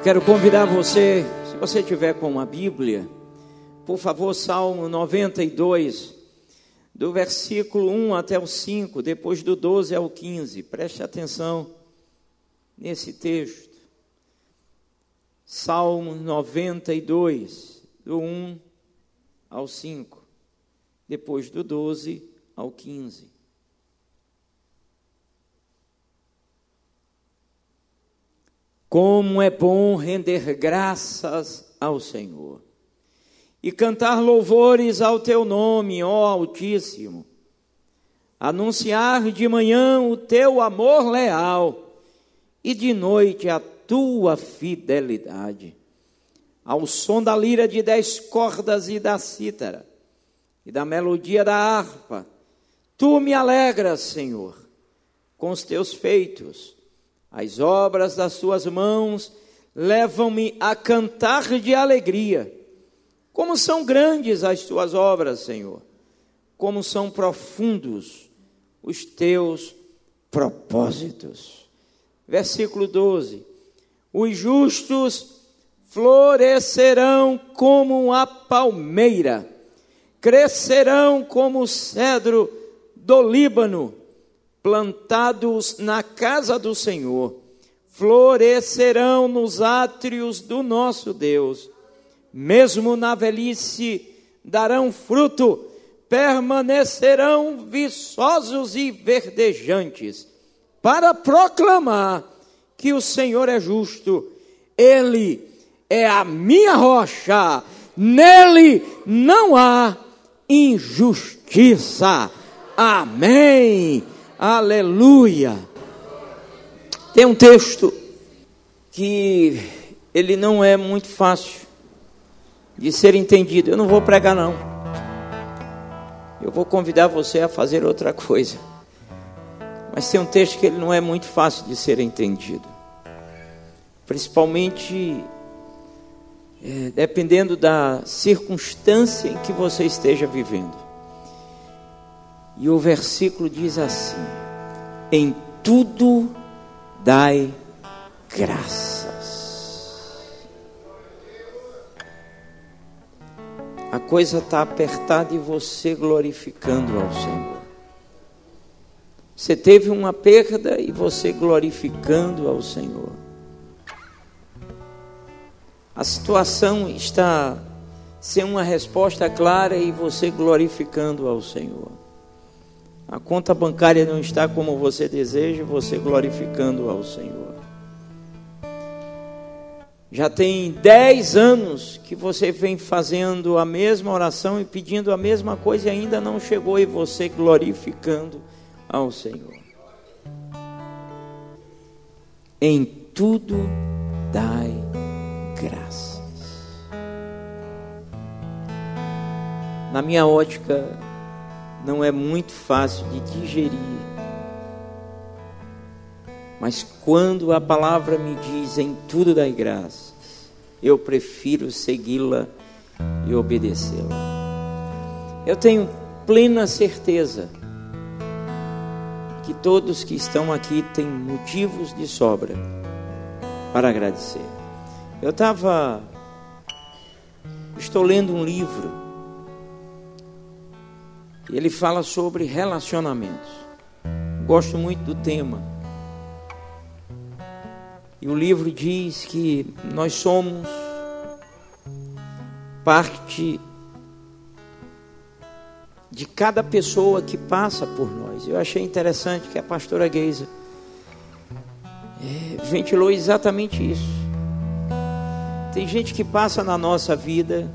Eu quero convidar você, se você tiver com uma Bíblia, por favor, Salmo 92, do versículo 1 até o 5, depois do 12 ao 15. Preste atenção nesse texto. Salmo 92, do 1 ao 5, depois do 12 ao 15. Como é bom render graças ao Senhor e cantar louvores ao teu nome, ó Altíssimo. Anunciar de manhã o teu amor leal e de noite a tua fidelidade. Ao som da lira de dez cordas e da cítara e da melodia da harpa, tu me alegras, Senhor, com os teus feitos as obras das suas mãos levam-me a cantar de alegria. Como são grandes as tuas obras, Senhor. Como são profundos os teus propósitos. Versículo 12: Os justos florescerão como a palmeira, crescerão como o cedro do Líbano plantados na casa do Senhor, florescerão nos átrios do nosso Deus, mesmo na velhice darão fruto, permanecerão viçosos e verdejantes, para proclamar que o Senhor é justo, Ele é a minha rocha, nele não há injustiça. Amém. Aleluia! Tem um texto que ele não é muito fácil de ser entendido. Eu não vou pregar não. Eu vou convidar você a fazer outra coisa. Mas tem um texto que ele não é muito fácil de ser entendido. Principalmente é, dependendo da circunstância em que você esteja vivendo. E o versículo diz assim: Em tudo dai graças. A coisa está apertada e você glorificando ao Senhor. Você teve uma perda e você glorificando ao Senhor. A situação está sem uma resposta clara e você glorificando ao Senhor. A conta bancária não está como você deseja, você glorificando ao Senhor. Já tem dez anos que você vem fazendo a mesma oração e pedindo a mesma coisa e ainda não chegou e você glorificando ao Senhor. Em tudo dai graças. Na minha ótica, não é muito fácil de digerir. Mas quando a palavra me diz em tudo dai graças, eu prefiro segui-la e obedecê-la. Eu tenho plena certeza que todos que estão aqui têm motivos de sobra para agradecer. Eu estava. Estou lendo um livro ele fala sobre relacionamentos. Gosto muito do tema. E o livro diz que nós somos parte de cada pessoa que passa por nós. Eu achei interessante que a pastora Geisa é, ventilou exatamente isso. Tem gente que passa na nossa vida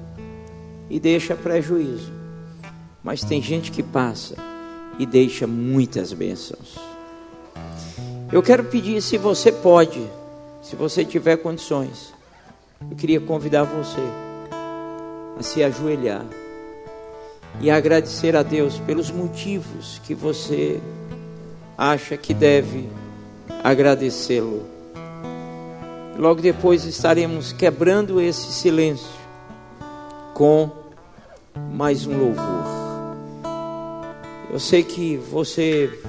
e deixa prejuízo. Mas tem gente que passa e deixa muitas bênçãos. Eu quero pedir, se você pode, se você tiver condições, eu queria convidar você a se ajoelhar e agradecer a Deus pelos motivos que você acha que deve agradecê-lo. Logo depois estaremos quebrando esse silêncio com mais um louvor. Eu sei que você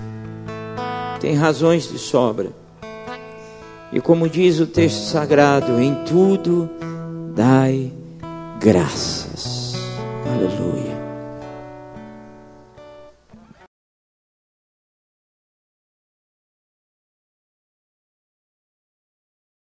tem razões de sobra. E como diz o texto sagrado, em tudo dai graças. Aleluia.